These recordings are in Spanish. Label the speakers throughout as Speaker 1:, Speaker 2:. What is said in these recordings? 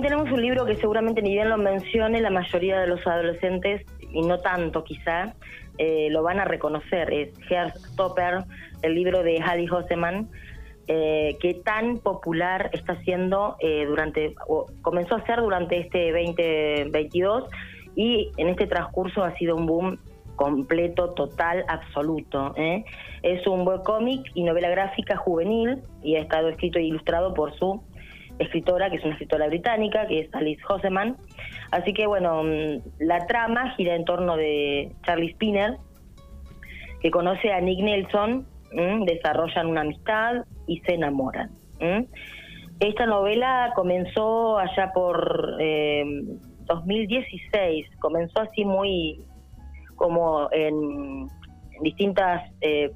Speaker 1: tenemos un libro que seguramente ni bien lo mencione, la mayoría de los adolescentes, y no tanto quizá, eh, lo van a reconocer. Es Stopper, el libro de Hadi Hoseman, eh, que tan popular está siendo eh, durante, o comenzó a ser durante este 2022 y en este transcurso ha sido un boom completo, total, absoluto. Es un webcómic y novela gráfica juvenil y ha estado escrito e ilustrado por su escritora, que es una escritora británica, que es Alice Hoseman. Así que bueno, mm, la trama gira en torno de Charlie Spinner, que conoce a Nick Nelson, desarrollan una amistad y se enamoran. Esta novela comenzó allá por eh, 2016, comenzó así muy como en, distintas eh,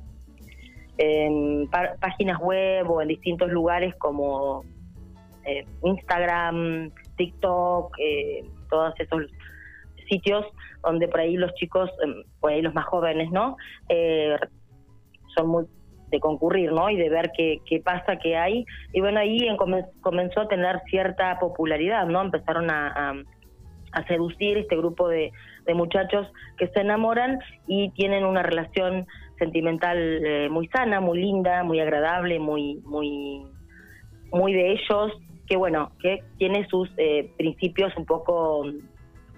Speaker 1: páginas web o en distintos lugares como eh, Instagram, TikTok, eh, todos esos sitios donde por ahí los chicos, em, por ahí los más jóvenes, ¿no? Eh, son muy de concurrir, ¿no? Y de ver qué, pasa, qué hay. Y bueno, ahí comenzó a tener cierta popularidad, ¿no? Empezaron a, a, seducir este grupo de, muchachos que se enamoran y tienen una relación sentimental muy sana, muy linda, muy agradable, muy, muy, muy de ellos, que bueno, que tiene sus eh, principios un poco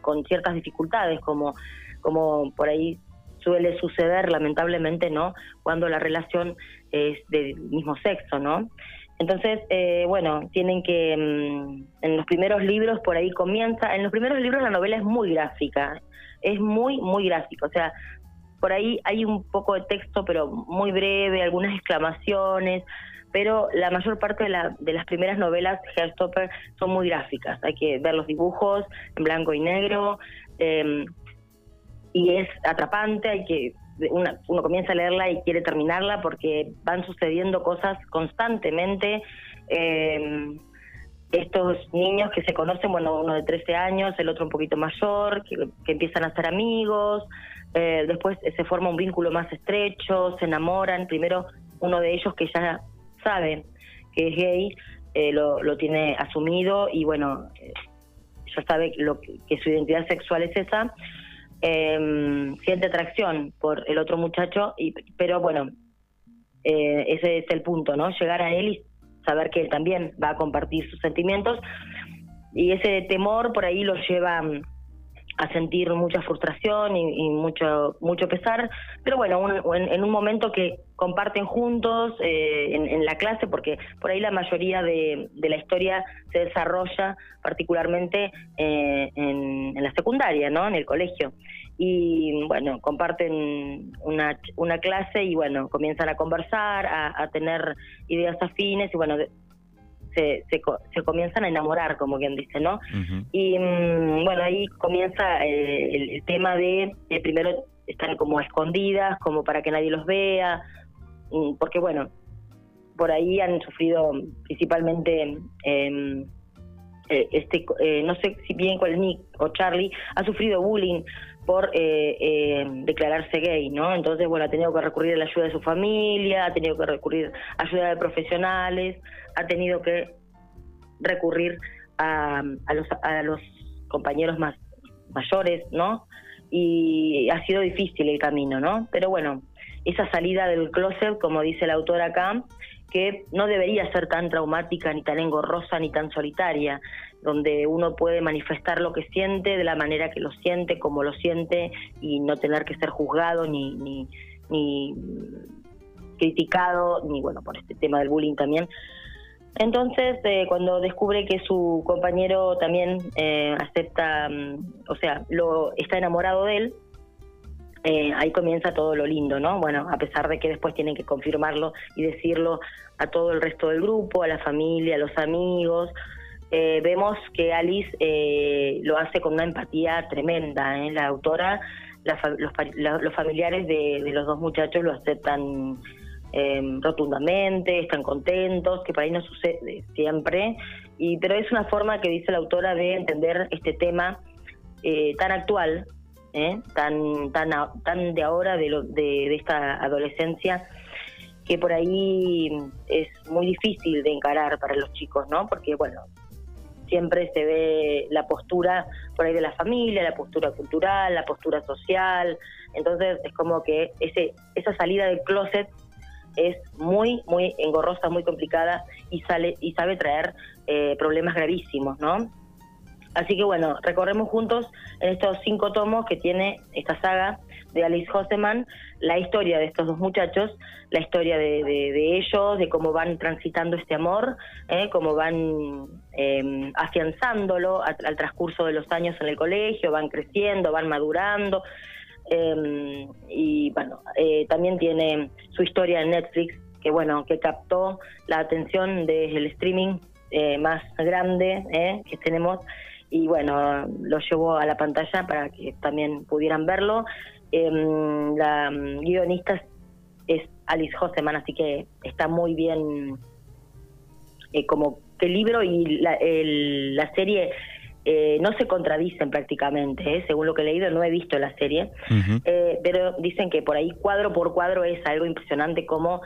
Speaker 1: con ciertas dificultades, como, como por ahí suele suceder lamentablemente, ¿no? Cuando la relación es del mismo sexo, ¿no? Entonces, eh, bueno, tienen que, mm, en los primeros libros por ahí comienza, en los primeros libros la novela es muy gráfica, es muy, muy gráfica, o sea, por ahí hay un poco de texto, pero muy breve, algunas exclamaciones, pero la mayor parte de, la, de las primeras novelas de Hairstopper son muy gráficas. Hay que ver los dibujos en blanco y negro em, y es atrapante. Hay que uno comienza a leerla y quiere terminarla porque van sucediendo cosas constantemente. Em, estos niños que se conocen, bueno, uno de 13 años, el otro un poquito mayor, que, empiezan a ser amigos, eh, después se forma un vínculo más estrecho, se enamoran, primero uno de ellos que ya sabe que es gay, eh, lo, lo, tiene asumido y bueno, eh, ya sabe lo que, su identidad sexual es esa, em, siente atracción por el otro muchacho, y, pero bueno, eh, ese es el punto, ¿no? Llegar a él y saber que él también va a compartir sus sentimientos y ese temor por ahí lo lleva a sentir mucha frustración y, mucho mucho pesar, pero bueno, en, un momento que comparten juntos eh, en, la clase, porque por ahí la mayoría de, la historia se desarrolla particularmente eh, en, la secundaria, ¿no? En el colegio. Y bueno, comparten una, una clase y bueno, comienzan a conversar, a, a tener ideas afines y bueno, se, se, comienzan a enamorar, como quien dice, ¿no? Y mm, bueno, ahí comienza eh, el, tema de, eh, primero, estar como escondidas, como para que nadie los vea, mm, porque bueno, por ahí han sufrido principalmente... Em, eh, este no sé si bien cuál Nick o Charlie ha sufrido bullying por declararse gay, ¿no? Entonces, bueno, ha tenido que recurrir a la ayuda de su familia, ha tenido que recurrir a ayuda de profesionales, ha tenido que recurrir a, a, los, a los compañeros más mayores, ¿no? Y ha sido difícil el camino, ¿no? Pero bueno, esa salida del closet, como dice la autora acá, que no debería ser tan traumática, ni tan engorrosa, ni tan solitaria, donde uno puede manifestar lo que siente de la manera que lo siente, como lo siente, y no tener que ser juzgado ni, ni, ni criticado, ni bueno, por este tema del bullying también, entonces, eh, cuando descubre que su compañero también eh, acepta, mm, o sea, lo está enamorado de él, eh, ahí comienza todo lo lindo, ¿no? Bueno, a pesar de que después tienen que confirmarlo y decirlo a todo el resto del grupo, a la familia, a los amigos. Vemos que Alice lo hace con una empatía tremenda. La autora, los, familiares de, de los dos muchachos lo aceptan Em, rotundamente, están contentos, que por ahí no sucede siempre, y pero es una forma que dice la autora de entender este tema eh, tan actual, eh, tan tan tan de ahora de, lo, de, esta adolescencia que por ahí es muy difícil de encarar para los chicos, ¿no? Porque bueno, siempre se ve la postura por ahí de la familia, la postura cultural, la postura social, entonces es como que ese esa salida del closet es muy, muy engorrosa, muy complicada y, sale, y sabe traer eh, problemas gravísimos, ¿no? Así que bueno, recorremos juntos en estos cinco tomos que tiene esta saga de Alice Hoseman, la historia de estos dos muchachos, la historia de, ellos, de cómo van transitando este amor, ¿eh? cómo van em, afianzándolo al transcurso de los años en el colegio, van creciendo, van madurando, eh, y bueno, eh, también tiene su historia en Netflix, que bueno, que captó la atención del streaming eh, más grande eh, que tenemos y bueno, lo llevó a la pantalla para que también pudieran verlo. Em, la guionista es Alice Hoseman, así que está muy bien como que el libro y la, la serie eh, no se contradicen prácticamente, ¿eh? según lo que he leído, no he visto la serie, eh, pero dicen que por ahí cuadro por cuadro es algo impresionante cómo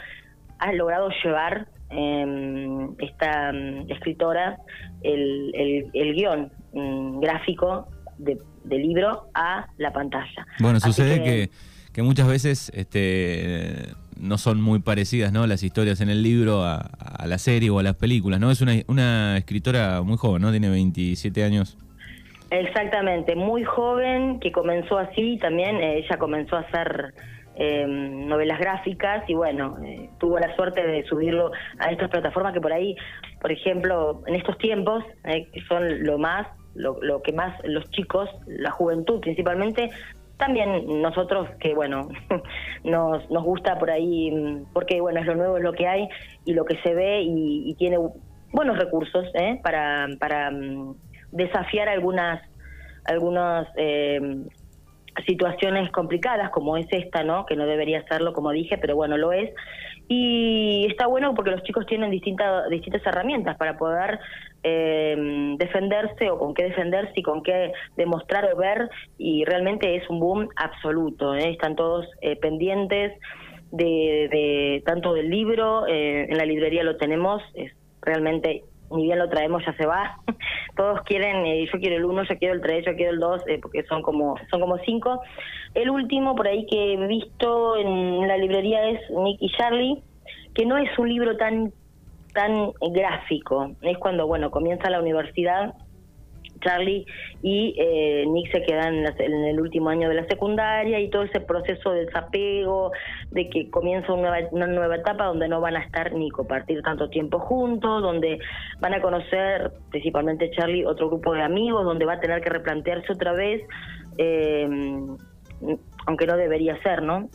Speaker 1: ha logrado llevar em, esta mm, escritora el, el, guion mm, gráfico de, del libro a la pantalla.
Speaker 2: Bueno, sucede que, que, muchas veces este, no son muy parecidas ¿no? las historias en el libro a, la serie o a las películas, ¿no? Es una, una escritora muy joven, ¿no? Tiene 27 años.
Speaker 1: Exactamente, muy joven, que comenzó así, también eh, ella comenzó a hacer em, novelas gráficas y bueno, eh, tuvo la suerte de subirlo a estas plataformas que por ahí, por ejemplo, en estos tiempos, eh, que son lo más, lo, lo que más los chicos, la juventud principalmente, también nosotros que bueno nos, nos gusta por ahí porque bueno es lo nuevo es lo que hay y lo que se ve y, tiene buenos recursos ¿eh? para para mm, desafiar algunas algunas eh, situaciones complicadas como es esta no que no debería serlo como dije pero bueno lo es y está bueno porque los chicos tienen distintas distintas herramientas para poder eh, defenderse o con qué defenderse y con qué demostrar o ver y realmente es un boom absoluto ¿eh? están todos eh, pendientes de, tanto del libro eh, en la librería lo tenemos es realmente ni bien lo traemos ya se va todos quieren yo quiero el uno yo quiero el tres yo quiero el dos porque son como son como cinco el último por ahí que he visto en la librería es Nick y Charlie que no es un libro tan tan gráfico. Es cuando, bueno, comienza la universidad Charlie y eh, Nick se quedan en, el último año de la secundaria y todo ese proceso de desapego, de que comienza una nueva, una nueva etapa donde no van a estar ni compartir tanto tiempo juntos, donde van a conocer, principalmente Charlie, otro grupo de amigos, donde va a tener que replantearse otra vez, eh, aunque no debería ser, ¿no?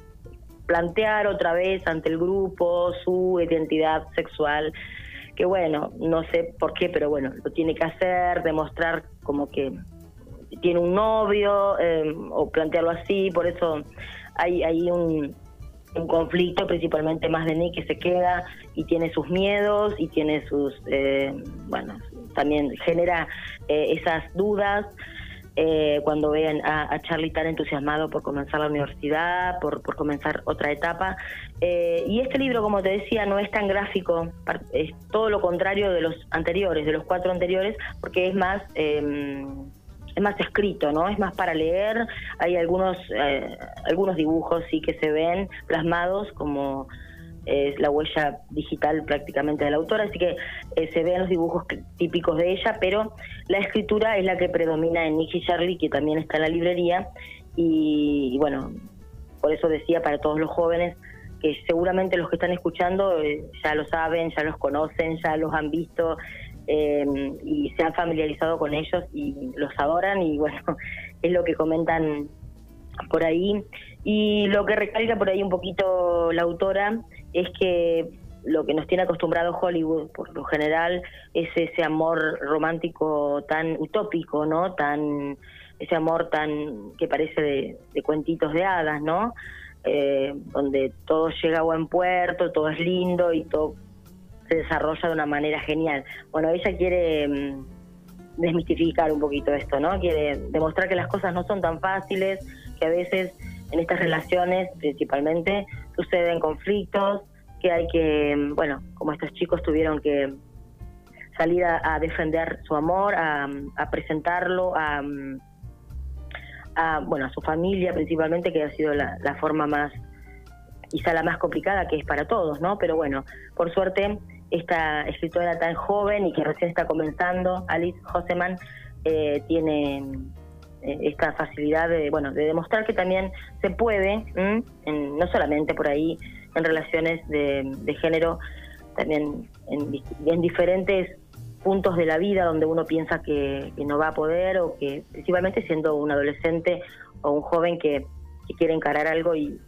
Speaker 1: Plantear otra vez ante el grupo su identidad sexual, que bueno, no sé por qué, pero bueno, lo tiene que hacer, demostrar como que tiene un novio em, o plantearlo así, por eso hay, hay un, un conflicto principalmente más de Nick que se queda y tiene sus miedos y tiene sus, eh, bueno, también genera eh, esas dudas eh, cuando vean a, Charlie tan entusiasmado por comenzar la universidad, por, por comenzar otra etapa. Eh, y este libro, como te decía, no es tan gráfico, es todo lo contrario de los anteriores, de los cuatro anteriores, porque es más... Em, es más escrito, ¿no? Es más para leer. Hay algunos eh, algunos dibujos sí que se ven plasmados como es la huella digital prácticamente de la autora, así que eh, se ven los dibujos típicos de ella, pero la escritura es la que predomina en Nicky Charlie, que también está en la librería, y, bueno, por eso decía para todos los jóvenes que seguramente los que están escuchando eh, ya lo saben, ya los conocen, ya los han visto eh, y se han familiarizado con ellos y los adoran y bueno, es lo que comentan por ahí. Y lo que recalca por ahí un poquito la autora es que lo que nos tiene acostumbrado Hollywood por lo general es ese amor romántico tan utópico, ¿no? Tan ese amor tan que parece de, cuentitos de hadas, ¿no? Eh, donde todo llega a buen puerto, todo es lindo y todo se desarrolla de una manera genial. Bueno, ella quiere mm, desmistificar un poquito esto, ¿no? Quiere demostrar que las cosas no son tan fáciles, que a veces en estas relaciones principalmente suceden conflictos, que hay que, bueno, como estos chicos tuvieron que salir a, defender su amor, a, presentarlo, a, bueno, a su familia principalmente, que ha sido la, forma más, quizá la más complicada que es para todos, ¿no? Pero bueno, por suerte, esta escritora tan joven y que recién está comenzando, Alice Joseman, eh, tiene esta facilidad de, bueno, de demostrar que también se puede, no solamente por ahí en relaciones de, género, también en, diferentes puntos de la vida donde uno piensa que, no va a poder o que principalmente siendo un adolescente o un joven que, quiere encarar algo y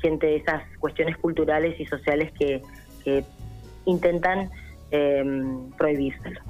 Speaker 1: siente esas cuestiones culturales y sociales que, intentan eh, prohibírselo.